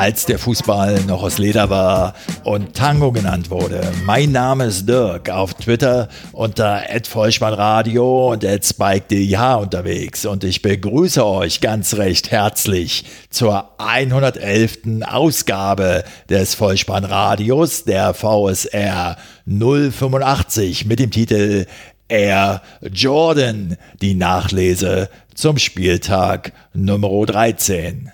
als der Fußball noch aus Leder war und Tango genannt wurde. Mein Name ist Dirk, auf Twitter unter @vollspannradio und @spike_dh unterwegs und ich begrüße euch ganz recht herzlich zur 111. Ausgabe des Vollspannradios der VSR 085 mit dem Titel Air Jordan, die Nachlese zum Spieltag Nummer 13.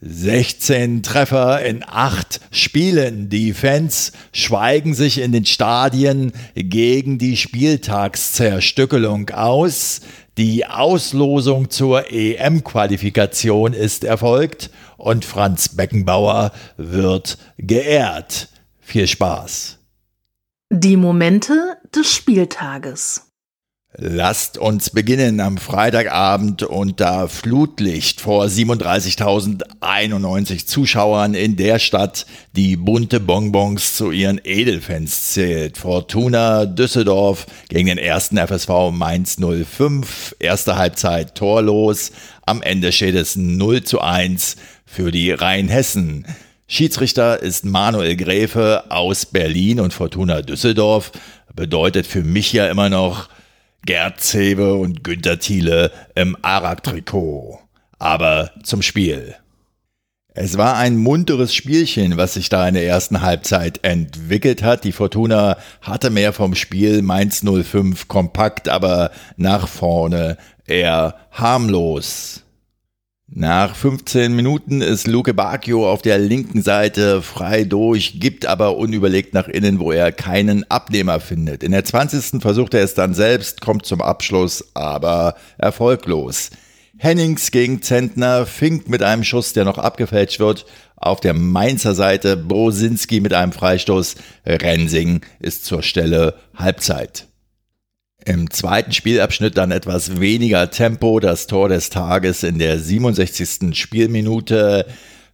16 Treffer in 8 Spielen. Die Fans schweigen sich in den Stadien gegen die Spieltagszerstückelung aus. Die Auslosung zur EM-Qualifikation ist erfolgt und Franz Beckenbauer wird geehrt. Viel Spaß. Die Momente des Spieltages. Lasst uns beginnen am Freitagabend unter Flutlicht vor 37.091 Zuschauern in der Stadt, die bunte Bonbons zu ihren Edelfans zählt. Fortuna Düsseldorf gegen den ersten FSV Mainz 05. Erste Halbzeit torlos. Am Ende steht es 0 zu 1 für die Rheinhessen. Schiedsrichter ist Manuel Gräfe aus Berlin und Fortuna Düsseldorf. Bedeutet für mich ja immer noch, Gerd Zebe und Günter Thiele im Arak-Trikot. Aber zum Spiel. Es war ein munteres Spielchen, was sich da in der ersten Halbzeit entwickelt hat. Die Fortuna hatte mehr vom Spiel, Mainz 05 kompakt, aber nach vorne eher harmlos. Nach 15 Minuten ist Luke Bacchio auf der linken Seite frei durch, gibt aber unüberlegt nach innen, wo er keinen Abnehmer findet. In der 20. versucht er es dann selbst, kommt zum Abschluss, aber erfolglos. Hennings gegen Zentner, Fink mit einem Schuss, der noch abgefälscht wird. Auf der Mainzer Seite Brosinski mit einem Freistoß. Rensing ist zur Stelle Halbzeit. Im zweiten Spielabschnitt dann etwas weniger Tempo, das Tor des Tages in der 67. Spielminute.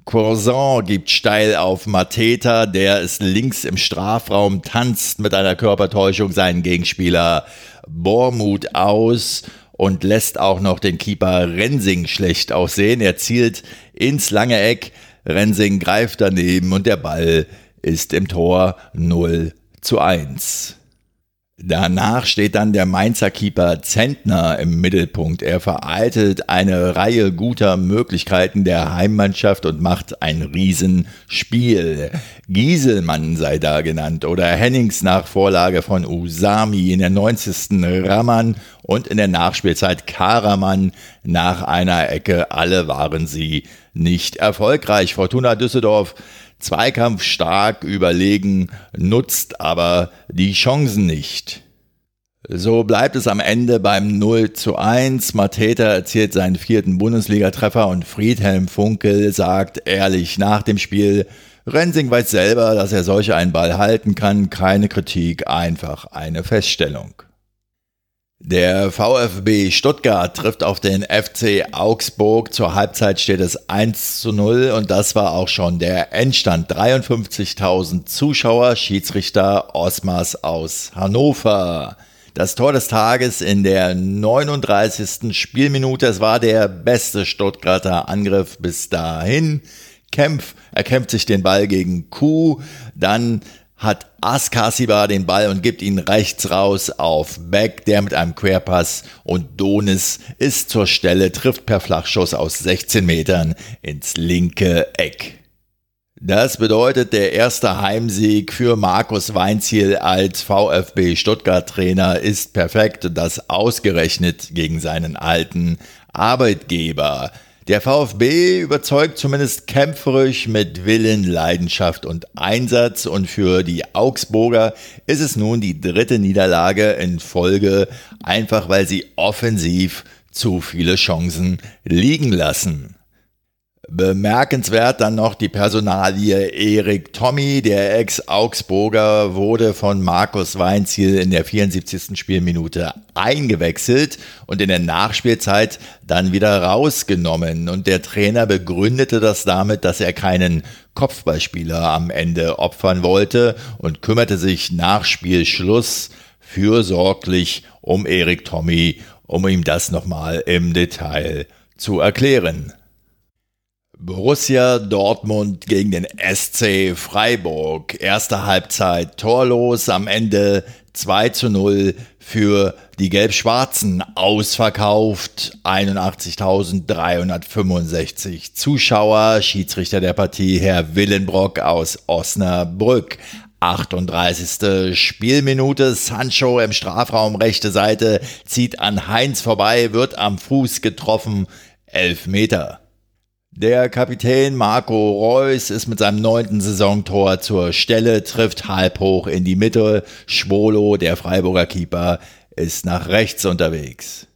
Courzon gibt steil auf Mateta, der ist links im Strafraum, tanzt mit einer Körpertäuschung seinen Gegenspieler Bormuth aus und lässt auch noch den Keeper Rensing schlecht aussehen. Er zielt ins lange Eck, Rensing greift daneben und der Ball ist im Tor 0 zu 1. Danach steht dann der Mainzer Keeper Zentner im Mittelpunkt. Er vereitelt eine Reihe guter Möglichkeiten der Heimmannschaft und macht ein Riesenspiel. Gieselmann sei da genannt oder Hennings nach Vorlage von Usami in der 90. Raman und in der Nachspielzeit Karaman nach einer Ecke. Alle waren sie nicht erfolgreich. Fortuna Düsseldorf Zweikampf stark überlegen, nutzt aber die Chancen nicht. So bleibt es am Ende beim 0 zu 1. Mateta erzielt seinen vierten Bundesligatreffer und Friedhelm Funkel sagt ehrlich nach dem Spiel, Rensing weiß selber, dass er solch einen Ball halten kann, keine Kritik, einfach eine Feststellung. Der VfB Stuttgart trifft auf den FC Augsburg. Zur Halbzeit steht es 1 zu 0 und das war auch schon der Endstand. 53.000 Zuschauer, Schiedsrichter Osmars aus Hannover. Das Tor des Tages in der 39. Spielminute. Es war der beste Stuttgarter Angriff bis dahin. Kempf erkämpft sich den Ball gegen Kuh. Dann hat Askasiba den Ball und gibt ihn rechts raus auf Beck, der mit einem Querpass und Donis ist zur Stelle, trifft per Flachschuss aus 16 Metern ins linke Eck. Das bedeutet der erste Heimsieg für Markus Weinziel als VfB Stuttgart Trainer ist perfekt, das ausgerechnet gegen seinen alten Arbeitgeber. Der VfB überzeugt zumindest kämpferisch mit Willen, Leidenschaft und Einsatz und für die Augsburger ist es nun die dritte Niederlage in Folge, einfach weil sie offensiv zu viele Chancen liegen lassen. Bemerkenswert dann noch die Personalie Erik Tommy, der Ex-Augsburger, wurde von Markus Weinziel in der 74. Spielminute eingewechselt und in der Nachspielzeit dann wieder rausgenommen. Und der Trainer begründete das damit, dass er keinen Kopfballspieler am Ende opfern wollte und kümmerte sich nach Spielschluss fürsorglich um Erik Tommy, um ihm das nochmal im Detail zu erklären. Borussia Dortmund gegen den SC Freiburg. Erste Halbzeit torlos, am Ende 2 zu 0 für die Gelb-Schwarzen ausverkauft. 81.365 Zuschauer. Schiedsrichter der Partie Herr Willenbrock aus Osnabrück. 38. Spielminute. Sancho im Strafraum rechte Seite zieht an Heinz vorbei, wird am Fuß getroffen. Elf Meter. Der Kapitän Marco Reus ist mit seinem neunten Saisontor zur Stelle, trifft halb hoch in die Mitte. Schwolo, der Freiburger Keeper, ist nach rechts unterwegs.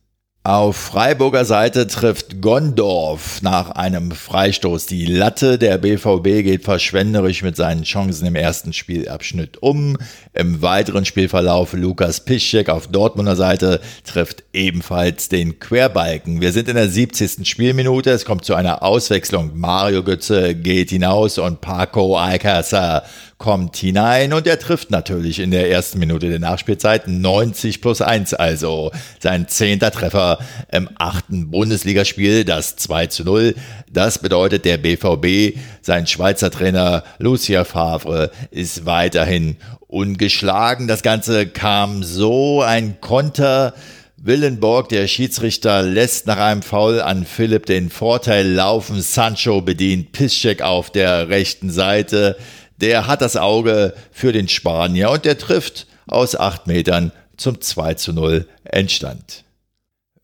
Auf Freiburger Seite trifft Gondorf nach einem Freistoß die Latte. Der BVB geht verschwenderisch mit seinen Chancen im ersten Spielabschnitt um. Im weiteren Spielverlauf Lukas Piszczek auf Dortmunder Seite trifft ebenfalls den Querbalken. Wir sind in der 70. Spielminute. Es kommt zu einer Auswechslung. Mario Götze geht hinaus und Paco Alcázar kommt hinein und er trifft natürlich in der ersten Minute der Nachspielzeit 90 plus 1, also sein zehnter Treffer im achten Bundesligaspiel, das 2 zu 0. Das bedeutet, der BVB, sein Schweizer Trainer Lucia Favre, ist weiterhin ungeschlagen. Das Ganze kam so, ein Konter, Willenborg, der Schiedsrichter, lässt nach einem Foul an Philipp den Vorteil laufen. Sancho bedient Piszczek auf der rechten Seite der hat das Auge für den Spanier und der trifft aus acht Metern zum 2 zu 0 Endstand.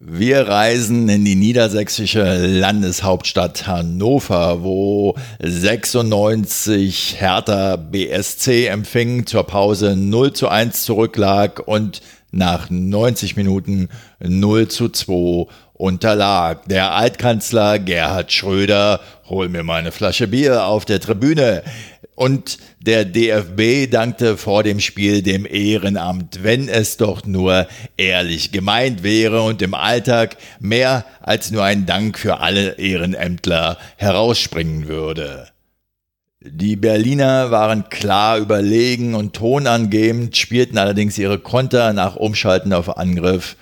Wir reisen in die niedersächsische Landeshauptstadt Hannover, wo 96 Hertha BSC empfing, zur Pause 0 zu 1 zurücklag und nach 90 Minuten 0 zu 2 unterlag. Der Altkanzler Gerhard Schröder, hol mir meine Flasche Bier auf der Tribüne. Und der DFB dankte vor dem Spiel dem Ehrenamt, wenn es doch nur ehrlich gemeint wäre und im Alltag mehr als nur ein Dank für alle Ehrenämtler herausspringen würde. Die Berliner waren klar überlegen und tonangebend, spielten allerdings ihre Konter nach Umschalten auf Angriff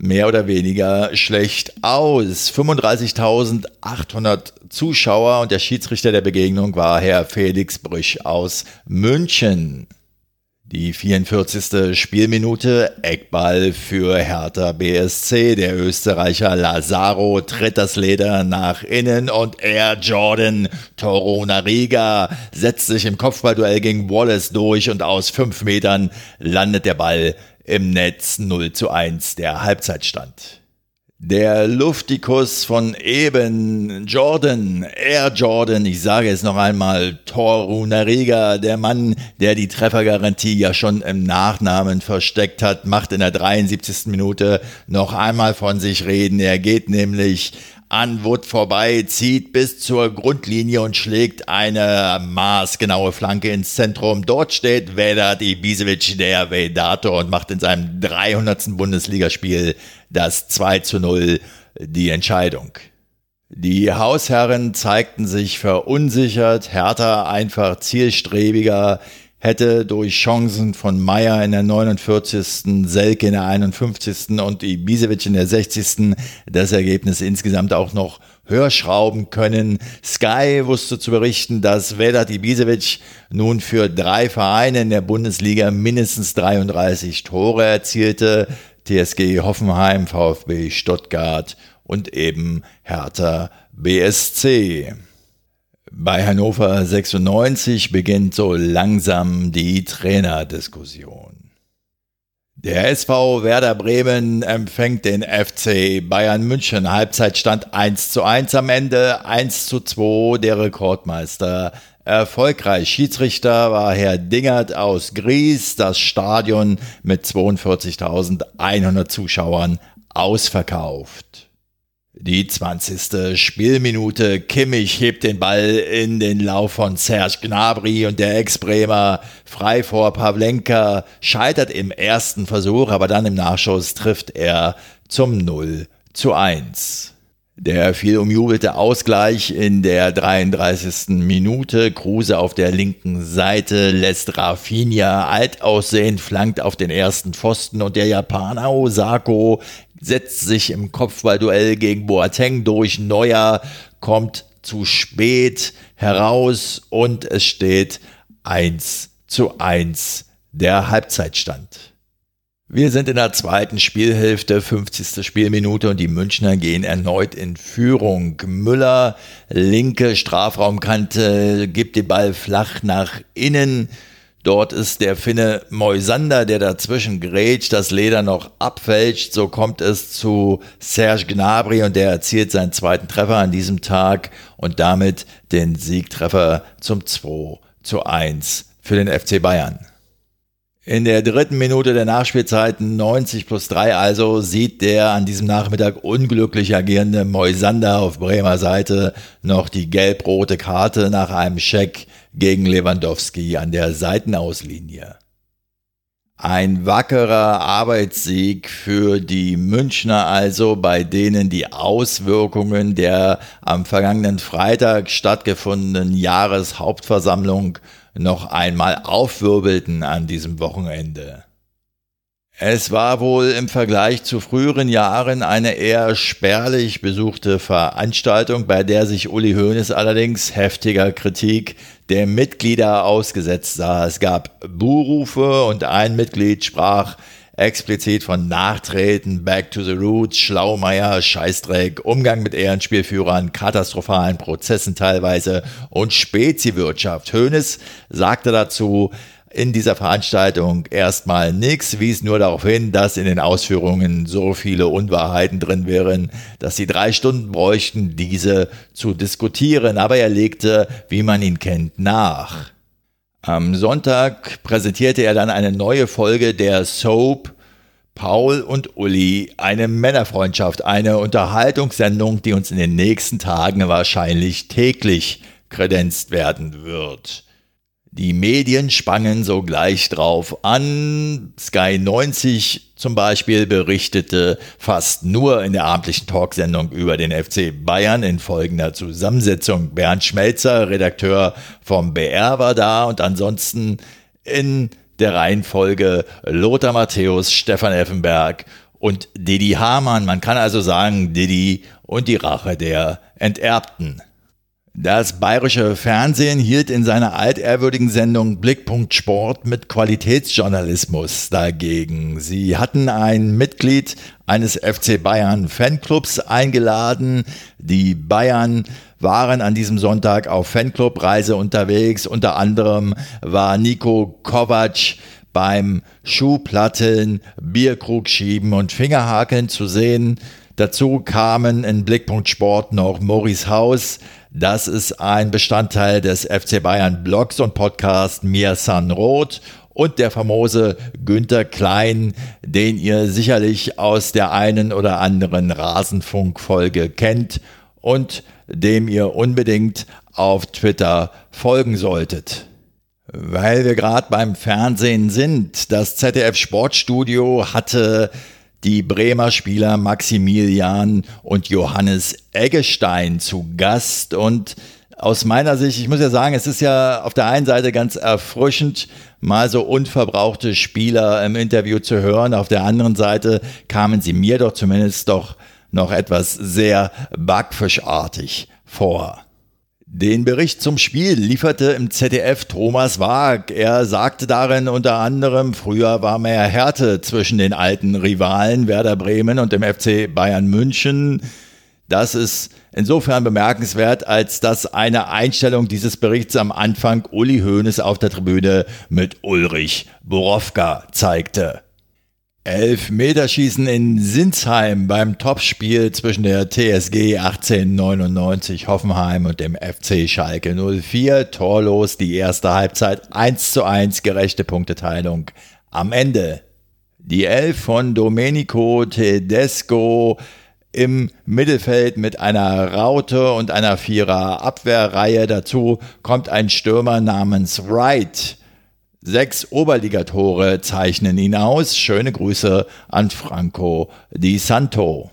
mehr oder weniger schlecht aus. 35.800 Zuschauer und der Schiedsrichter der Begegnung war Herr Felix Brüch aus München. Die 44. Spielminute, Eckball für Hertha BSC. Der Österreicher Lazaro tritt das Leder nach innen und Air Jordan Torona Riga setzt sich im Kopfballduell gegen Wallace durch und aus fünf Metern landet der Ball im Netz 0 zu 1 der Halbzeitstand. Der Luftikus von eben, Jordan, Air Jordan, ich sage es noch einmal, Torunariga, der Mann, der die Treffergarantie ja schon im Nachnamen versteckt hat, macht in der 73. Minute noch einmal von sich reden. Er geht nämlich an Wood vorbei, zieht bis zur Grundlinie und schlägt eine maßgenaue Flanke ins Zentrum. Dort steht Vedat Ibisevic, der Vedator, und macht in seinem 300. Bundesligaspiel das 2 zu 0 die Entscheidung. Die Hausherren zeigten sich verunsichert, härter, einfach zielstrebiger, hätte durch Chancen von Meyer in der 49., Selke in der 51. und Ibisevic in der 60. das Ergebnis insgesamt auch noch höher schrauben können. Sky wusste zu berichten, dass Vedat Ibisevic nun für drei Vereine in der Bundesliga mindestens 33 Tore erzielte. TSG Hoffenheim, VfB Stuttgart und eben Hertha BSC. Bei Hannover 96 beginnt so langsam die Trainerdiskussion. Der SV Werder Bremen empfängt den FC Bayern München. Halbzeitstand 1 zu 1 am Ende, 1 zu 2 der Rekordmeister. Erfolgreich Schiedsrichter war Herr Dingert aus Gries. Das Stadion mit 42.100 Zuschauern ausverkauft. Die 20. Spielminute. Kimmich hebt den Ball in den Lauf von Serge Gnabry und der Ex-Bremer frei vor Pavlenka scheitert im ersten Versuch, aber dann im Nachschuss trifft er zum 0 zu 1. Der viel umjubelte Ausgleich in der 33. Minute. Kruse auf der linken Seite lässt Rafinha alt aussehend, flankt auf den ersten Pfosten und der Japaner Osako setzt sich im Kopfballduell gegen Boateng durch. Neuer kommt zu spät heraus und es steht 1 zu 1 der Halbzeitstand. Wir sind in der zweiten Spielhälfte, 50. Spielminute und die Münchner gehen erneut in Führung. Müller, linke Strafraumkante, gibt den Ball flach nach innen. Dort ist der Finne Moisander, der dazwischen grätscht, das Leder noch abfälscht. So kommt es zu Serge Gnabry und der erzielt seinen zweiten Treffer an diesem Tag und damit den Siegtreffer zum 2 zu 1 für den FC Bayern. In der dritten Minute der Nachspielzeit 90 plus 3 also sieht der an diesem Nachmittag unglücklich agierende Moisander auf Bremer Seite noch die gelb-rote Karte nach einem Scheck gegen Lewandowski an der Seitenauslinie. Ein wackerer Arbeitssieg für die Münchner also, bei denen die Auswirkungen der am vergangenen Freitag stattgefundenen Jahreshauptversammlung noch einmal aufwirbelten an diesem Wochenende. Es war wohl im Vergleich zu früheren Jahren eine eher spärlich besuchte Veranstaltung, bei der sich Uli Hoeneß allerdings heftiger Kritik der Mitglieder ausgesetzt sah. Es gab Buhrufe und ein Mitglied sprach explizit von Nachtreten, Back to the Roots, Schlaumeier, Scheißdreck, Umgang mit Ehrenspielführern, katastrophalen Prozessen teilweise und Speziwirtschaft. Hoeneß sagte dazu, in dieser Veranstaltung erstmal nichts, wies nur darauf hin, dass in den Ausführungen so viele Unwahrheiten drin wären, dass sie drei Stunden bräuchten, diese zu diskutieren. Aber er legte, wie man ihn kennt, nach. Am Sonntag präsentierte er dann eine neue Folge der Soap Paul und Uli, eine Männerfreundschaft, eine Unterhaltungssendung, die uns in den nächsten Tagen wahrscheinlich täglich kredenzt werden wird. Die Medien spangen sogleich drauf an. Sky 90 zum Beispiel berichtete fast nur in der abendlichen Talksendung über den FC Bayern in folgender Zusammensetzung. Bernd Schmelzer, Redakteur vom BR, war da und ansonsten in der Reihenfolge Lothar Matthäus, Stefan Effenberg und Didi Hamann. Man kann also sagen, Didi und die Rache der Enterbten. Das bayerische Fernsehen hielt in seiner altehrwürdigen Sendung Blickpunkt Sport mit Qualitätsjournalismus dagegen. Sie hatten ein Mitglied eines FC Bayern Fanclubs eingeladen. Die Bayern waren an diesem Sonntag auf Fanclubreise unterwegs. Unter anderem war Nico Kovac beim Schuhplatteln, Bierkrug schieben und Fingerhakeln zu sehen. Dazu kamen in Blickpunkt Sport noch Maurice Haus, das ist ein Bestandteil des FC Bayern Blogs und Podcast Mir San Roth und der famose Günther Klein, den ihr sicherlich aus der einen oder anderen Rasenfunkfolge kennt und dem ihr unbedingt auf Twitter folgen solltet. Weil wir gerade beim Fernsehen sind, das ZDF Sportstudio hatte die Bremer Spieler Maximilian und Johannes Eggestein zu Gast und aus meiner Sicht, ich muss ja sagen, es ist ja auf der einen Seite ganz erfrischend, mal so unverbrauchte Spieler im Interview zu hören. Auf der anderen Seite kamen sie mir doch zumindest doch noch etwas sehr backfischartig vor. Den Bericht zum Spiel lieferte im ZDF Thomas Waag. Er sagte darin unter anderem, früher war mehr Härte zwischen den alten Rivalen Werder Bremen und dem FC Bayern München. Das ist insofern bemerkenswert, als dass eine Einstellung dieses Berichts am Anfang Uli Hoeneß auf der Tribüne mit Ulrich Borowka zeigte. Elfmeterschießen in Sinsheim beim Topspiel zwischen der TSG 1899 Hoffenheim und dem FC Schalke 04. Torlos die erste Halbzeit 1 zu 1 gerechte Punkteteilung. Am Ende die Elf von Domenico Tedesco im Mittelfeld mit einer Raute und einer Vierer Abwehrreihe. Dazu kommt ein Stürmer namens Wright. Sechs Oberligatore zeichnen ihn aus. Schöne Grüße an Franco Di Santo.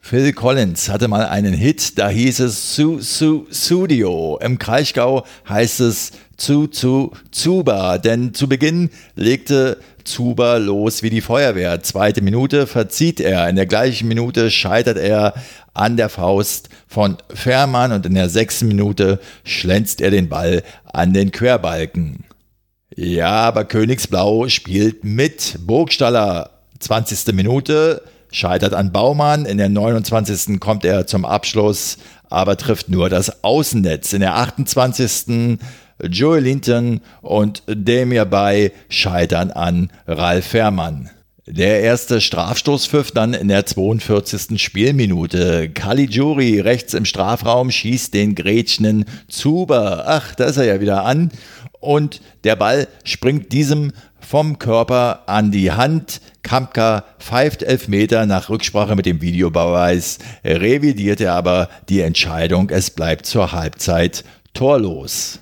Phil Collins hatte mal einen Hit, da hieß es Su Su Studio. Im Kraichgau heißt es Zu Zu Zuba, denn zu Beginn legte Zuba los wie die Feuerwehr. Zweite Minute verzieht er. In der gleichen Minute scheitert er an der Faust von Fährmann und in der sechsten Minute schlänzt er den Ball an den Querbalken. Ja, aber Königsblau spielt mit. Burgstaller, 20. Minute, scheitert an Baumann. In der 29. kommt er zum Abschluss, aber trifft nur das Außennetz. In der 28. Joey Linton und Demir Bay scheitern an Ralf Fährmann. Der erste Strafstoßpfiff dann in der 42. Spielminute. Caligiuri rechts im Strafraum schießt den grätschenden Zuber. Ach, da ist er ja wieder an. Und der Ball springt diesem vom Körper an die Hand. Kampka pfeift elf Meter nach Rücksprache mit dem Videobeweis, revidiert er aber die Entscheidung, es bleibt zur Halbzeit torlos.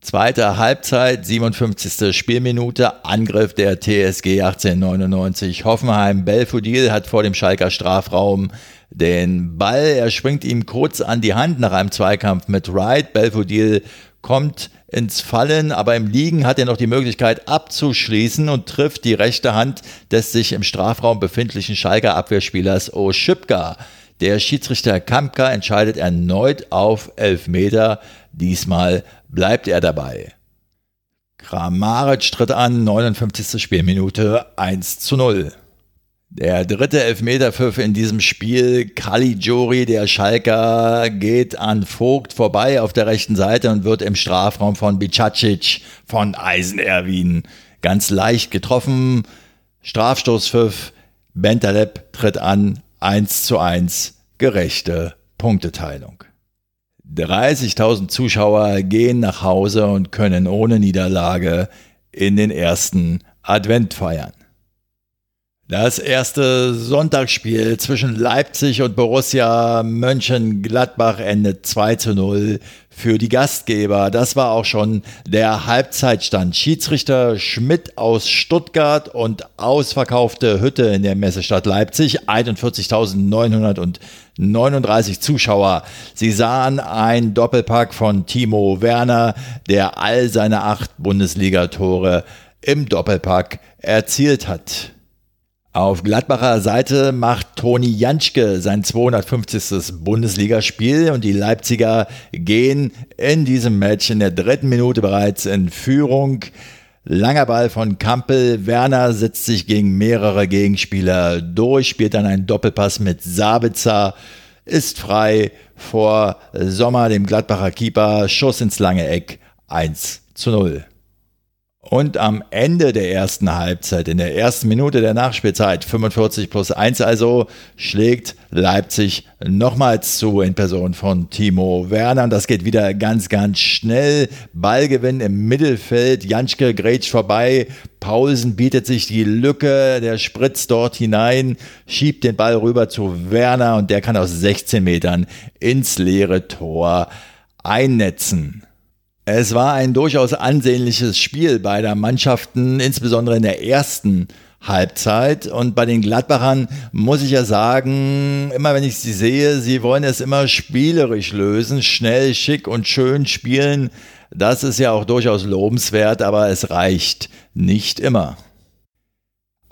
Zweite Halbzeit, 57. Spielminute, Angriff der TSG 1899. Hoffenheim, Belfodil hat vor dem Schalker Strafraum den Ball. Er springt ihm kurz an die Hand nach einem Zweikampf mit Wright. Belfodil kommt ins Fallen, aber im Liegen hat er noch die Möglichkeit abzuschließen und trifft die rechte Hand des sich im Strafraum befindlichen Schalker Abwehrspielers Oschipka. Der Schiedsrichter Kampka entscheidet erneut auf Elfmeter. Diesmal bleibt er dabei. Kramaric tritt an, 59. Spielminute 1 zu 0. Der dritte Elfmeterpfiff in diesem Spiel, Caligiuri, der Schalker, geht an Vogt vorbei auf der rechten Seite und wird im Strafraum von Bicacic von Eisenerwin ganz leicht getroffen. Strafstoßpfiff, Bentaleb tritt an, 1 zu 1, gerechte Punkteteilung. 30.000 Zuschauer gehen nach Hause und können ohne Niederlage in den ersten Advent feiern. Das erste Sonntagsspiel zwischen Leipzig und Borussia Mönchengladbach endet 2 zu 0 für die Gastgeber. Das war auch schon der Halbzeitstand. Schiedsrichter Schmidt aus Stuttgart und ausverkaufte Hütte in der Messestadt Leipzig. 41.939 Zuschauer. Sie sahen ein Doppelpack von Timo Werner, der all seine acht Bundesligatore im Doppelpack erzielt hat. Auf Gladbacher Seite macht Toni Janschke sein 250. Bundesligaspiel und die Leipziger gehen in diesem Match in der dritten Minute bereits in Führung. Langer Ball von Kampel. Werner setzt sich gegen mehrere Gegenspieler durch, spielt dann einen Doppelpass mit Sabitzer, ist frei vor Sommer, dem Gladbacher Keeper. Schuss ins lange Eck. 1 zu 0. Und am Ende der ersten Halbzeit, in der ersten Minute der Nachspielzeit, 45 plus 1 also, schlägt Leipzig nochmals zu in Person von Timo Werner. Das geht wieder ganz, ganz schnell. Ballgewinn im Mittelfeld. Janschke grätscht vorbei. Paulsen bietet sich die Lücke. Der spritzt dort hinein, schiebt den Ball rüber zu Werner und der kann aus 16 Metern ins leere Tor einnetzen. Es war ein durchaus ansehnliches Spiel beider Mannschaften, insbesondere in der ersten Halbzeit. Und bei den Gladbachern muss ich ja sagen, immer wenn ich sie sehe, sie wollen es immer spielerisch lösen, schnell, schick und schön spielen. Das ist ja auch durchaus lobenswert, aber es reicht nicht immer.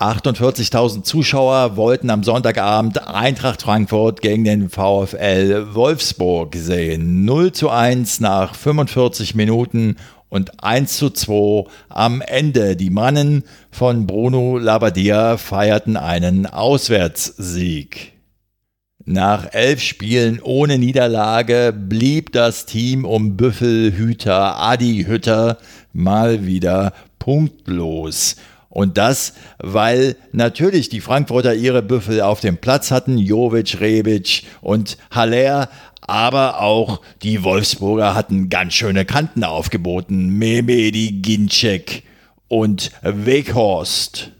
48.000 Zuschauer wollten am Sonntagabend Eintracht Frankfurt gegen den VfL Wolfsburg sehen. 0 zu 1 nach 45 Minuten und 1 zu 2 am Ende. Die Mannen von Bruno Labbadia feierten einen Auswärtssieg. Nach elf Spielen ohne Niederlage blieb das Team um Büffelhüter Adi Hütter mal wieder punktlos. Und das, weil natürlich die Frankfurter ihre Büffel auf dem Platz hatten, Jovic, Rebic und Haller, aber auch die Wolfsburger hatten ganz schöne Kanten aufgeboten. Memedi, Ginczek und Weghorst.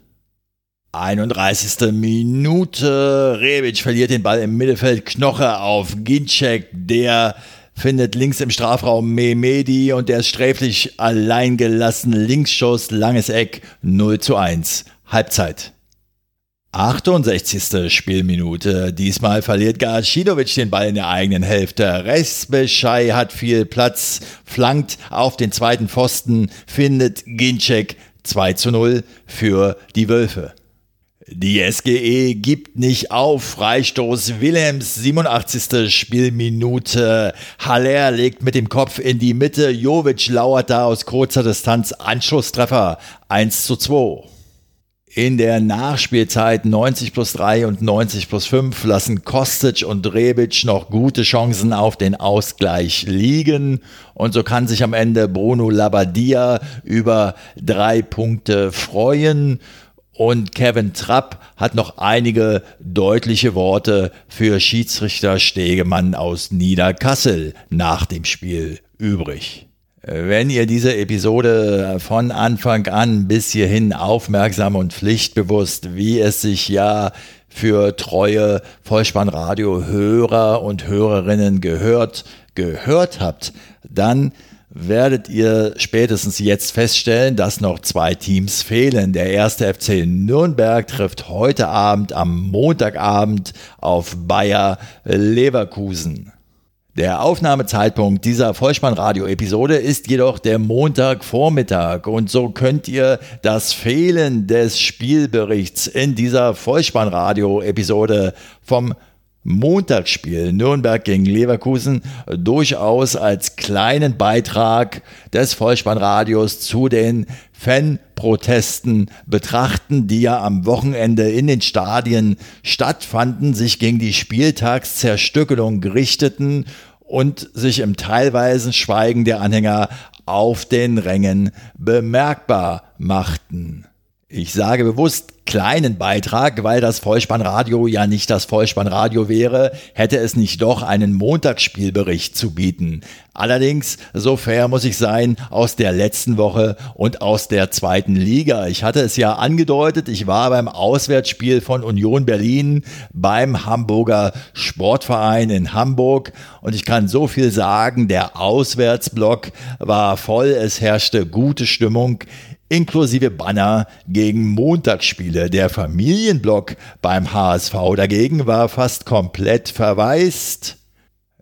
31. Minute. Rebic verliert den Ball im Mittelfeld. Knoche auf Ginczek. Der findet links im Strafraum Mehmedi und der ist sträflich allein gelassen. Linksschuss, langes Eck, 0 zu 1. Halbzeit. 68. Spielminute. Diesmal verliert Gacinovic den Ball in der eigenen Hälfte. Resbeschei hat viel Platz, flankt auf den zweiten Pfosten, findet Ginczek 2 zu 0 für die Wölfe. Die SGE gibt nicht auf. Freistoß Willems, 87. Spielminute. Haller legt mit dem Kopf in die Mitte. Jovic lauert da aus kurzer Distanz. Anschlusstreffer 1 zu 2. In der Nachspielzeit 90 plus 3 und 90 plus 5 lassen Kostic und Rebic noch gute Chancen auf den Ausgleich liegen. Und so kann sich am Ende Bruno Labbadia über drei Punkte freuen. Und Kevin Trapp hat noch einige deutliche Worte für Schiedsrichter Stegemann aus Niederkassel nach dem Spiel übrig. Wenn ihr diese Episode von Anfang an bis hierhin aufmerksam und pflichtbewusst, wie es sich ja für treue Vollspannradio-Hörer und Hörerinnen gehört, gehört habt, dann werdet ihr spätestens jetzt feststellen, dass noch zwei Teams fehlen. Der erste FC Nürnberg trifft heute Abend am Montagabend auf Bayer Leverkusen. Der Aufnahmezeitpunkt dieser Vollspannradio-Episode ist jedoch der Montagvormittag und so könnt ihr das Fehlen des Spielberichts in dieser Vollspannradio-Episode vom Montagsspiel Nürnberg gegen Leverkusen durchaus als kleinen Beitrag des Vollspannradios zu den Fanprotesten betrachten, die ja am Wochenende in den Stadien stattfanden, sich gegen die Spieltagszerstückelung richteten und sich im teilweisen Schweigen der Anhänger auf den Rängen bemerkbar machten. Ich sage bewusst kleinen Beitrag, weil das Vollspannradio ja nicht das Vollspannradio wäre, hätte es nicht doch einen Montagsspielbericht zu bieten. Allerdings, so fair muss ich sein, aus der letzten Woche und aus der zweiten Liga. Ich hatte es ja angedeutet, ich war beim Auswärtsspiel von Union Berlin beim Hamburger Sportverein in Hamburg und ich kann so viel sagen, der Auswärtsblock war voll, es herrschte gute Stimmung inklusive Banner gegen Montagsspiele. Der Familienblock beim HSV dagegen war fast komplett verwaist.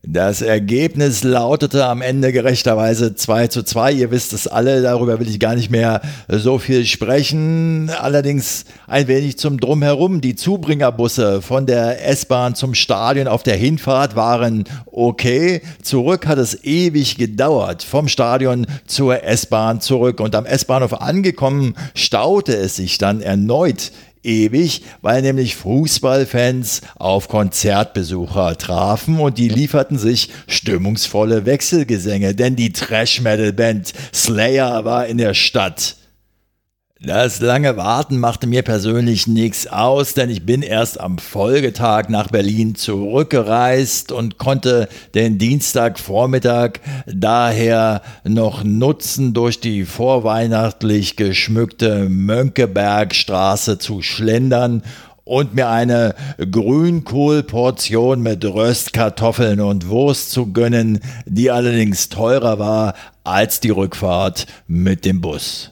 Das Ergebnis lautete am Ende gerechterweise 2 zu 2. Ihr wisst es alle, darüber will ich gar nicht mehr so viel sprechen. Allerdings ein wenig zum Drumherum. Die Zubringerbusse von der S-Bahn zum Stadion auf der Hinfahrt waren okay. Zurück hat es ewig gedauert. Vom Stadion zur S-Bahn zurück. Und am S-Bahnhof angekommen staute es sich dann erneut ewig, weil nämlich Fußballfans auf Konzertbesucher trafen und die lieferten sich stimmungsvolle Wechselgesänge, denn die Trash-Metal-Band Slayer war in der Stadt. Das lange Warten machte mir persönlich nichts aus, denn ich bin erst am Folgetag nach Berlin zurückgereist und konnte den Dienstagvormittag daher noch nutzen, durch die vorweihnachtlich geschmückte Mönckebergstraße zu schlendern und mir eine Grünkohlportion mit Röstkartoffeln und Wurst zu gönnen, die allerdings teurer war als die Rückfahrt mit dem Bus.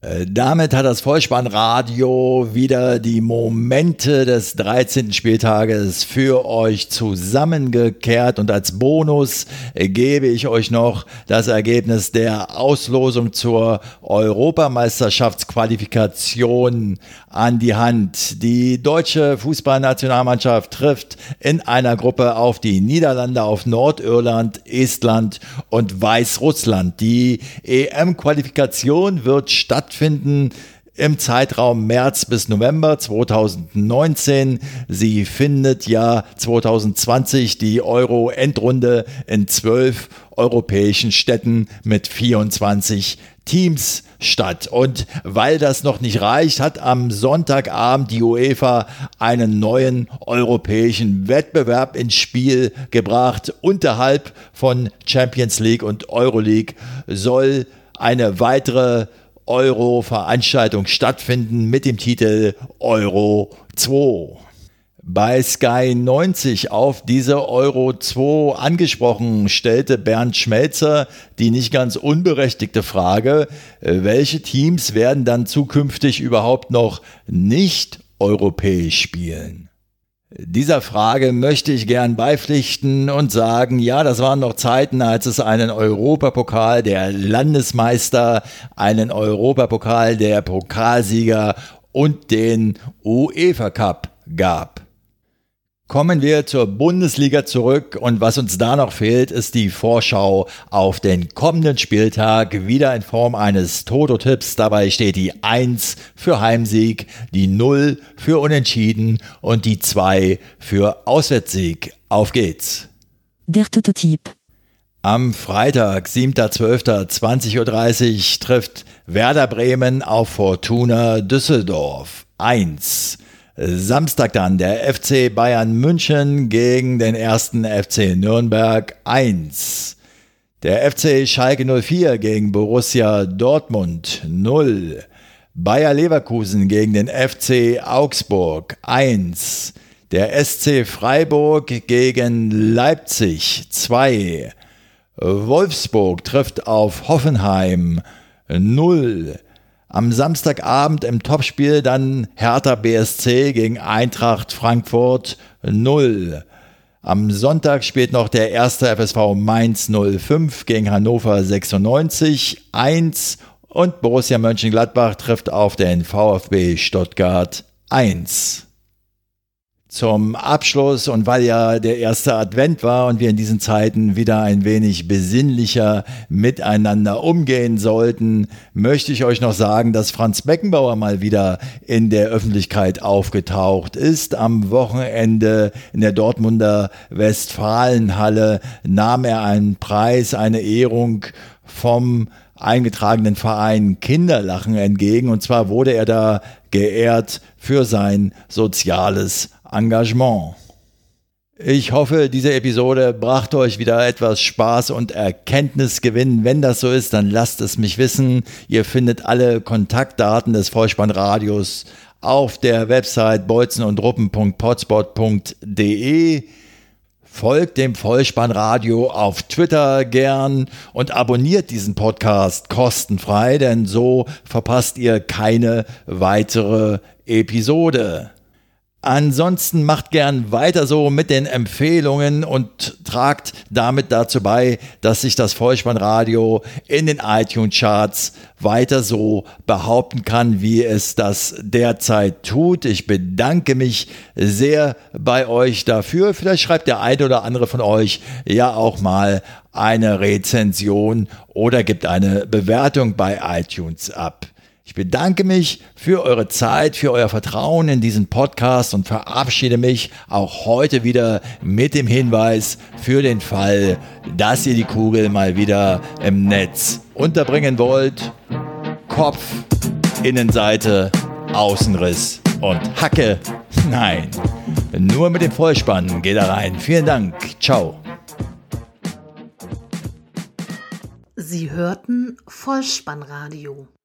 Äh, damit hat das Vollspannradio wieder die Momente des 13. Spieltages für euch zusammengekehrt und als Bonus gebe ich euch noch das Ergebnis der Auslosung zur Europameisterschaftsqualifikation an die Hand. Die deutsche Fußballnationalmannschaft trifft in einer Gruppe auf die Niederlande, auf Nordirland, Estland und Weißrussland. Die EM-Qualifikation wird stattfinden stattfinden im Zeitraum März bis November 2019. Sie findet ja 2020 die Euro-Endrunde in zwölf europäischen Städten mit 24 Teams statt. Und weil das noch nicht reicht, hat am Sonntagabend die UEFA einen neuen europäischen Wettbewerb ins Spiel gebracht. Unterhalb von Champions League und Euroleague soll eine weitere Euro-Veranstaltung stattfinden mit dem Titel Euro 2 bei Sky 90 auf diese Euro 2 angesprochen, stellte Bernd Schmelzer die nicht ganz unberechtigte Frage, äh, welche Teams werden dann zukünftig überhaupt noch nicht europäisch spielen? Dieser Frage möchte ich gern beipflichten und sagen, ja, das waren noch Zeiten, als es einen Europapokal der Landesmeister, einen Europapokal der Pokalsieger und den UEFA Cup gab. Kommen wir zur Bundesliga zurück und was uns da noch fehlt, ist die Vorschau auf den kommenden Spieltag, wieder in Form eines Toto-Tipps. Dabei steht die 1 für Heimsieg, die 0 für Unentschieden und die 2 für Auswärtssieg. Auf geht's. Der Toto-Tipp. Am Freitag, 7.12.20.30 Uhr trifft Werder Bremen auf Fortuna Düsseldorf. 1. Samstag dann der FC Bayern München gegen den ersten FC Nürnberg 1. Der FC Schalke 04 gegen Borussia Dortmund 0. Bayer Leverkusen gegen den FC Augsburg 1. Der SC Freiburg gegen Leipzig 2. Wolfsburg trifft auf Hoffenheim 0. Am Samstagabend im Topspiel dann Hertha BSC gegen Eintracht Frankfurt 0. Am Sonntag spielt noch der erste FSV Mainz 05 gegen Hannover 96 1 und Borussia Mönchengladbach trifft auf den VfB Stuttgart 1 zum Abschluss und weil ja der erste Advent war und wir in diesen Zeiten wieder ein wenig besinnlicher miteinander umgehen sollten, möchte ich euch noch sagen, dass Franz Beckenbauer mal wieder in der Öffentlichkeit aufgetaucht ist. Am Wochenende in der Dortmunder Westfalenhalle nahm er einen Preis, eine Ehrung vom eingetragenen Verein Kinderlachen entgegen. Und zwar wurde er da geehrt für sein soziales Engagement. Ich hoffe, diese Episode brachte euch wieder etwas Spaß und Erkenntnisgewinn. Wenn das so ist, dann lasst es mich wissen. Ihr findet alle Kontaktdaten des Vollspannradios auf der Website bolzenundruppen.potspot.de. Folgt dem Vollspannradio auf Twitter gern und abonniert diesen Podcast kostenfrei, denn so verpasst ihr keine weitere Episode. Ansonsten macht gern weiter so mit den Empfehlungen und tragt damit dazu bei, dass sich das Vollspannradio in den iTunes-Charts weiter so behaupten kann, wie es das derzeit tut. Ich bedanke mich sehr bei euch dafür. Vielleicht schreibt der eine oder andere von euch ja auch mal eine Rezension oder gibt eine Bewertung bei iTunes ab. Ich bedanke mich für eure Zeit, für euer Vertrauen in diesen Podcast und verabschiede mich auch heute wieder mit dem Hinweis für den Fall, dass ihr die Kugel mal wieder im Netz unterbringen wollt. Kopf, Innenseite, Außenriss und Hacke. Nein, nur mit dem Vollspann geht er rein. Vielen Dank. Ciao. Sie hörten Vollspannradio.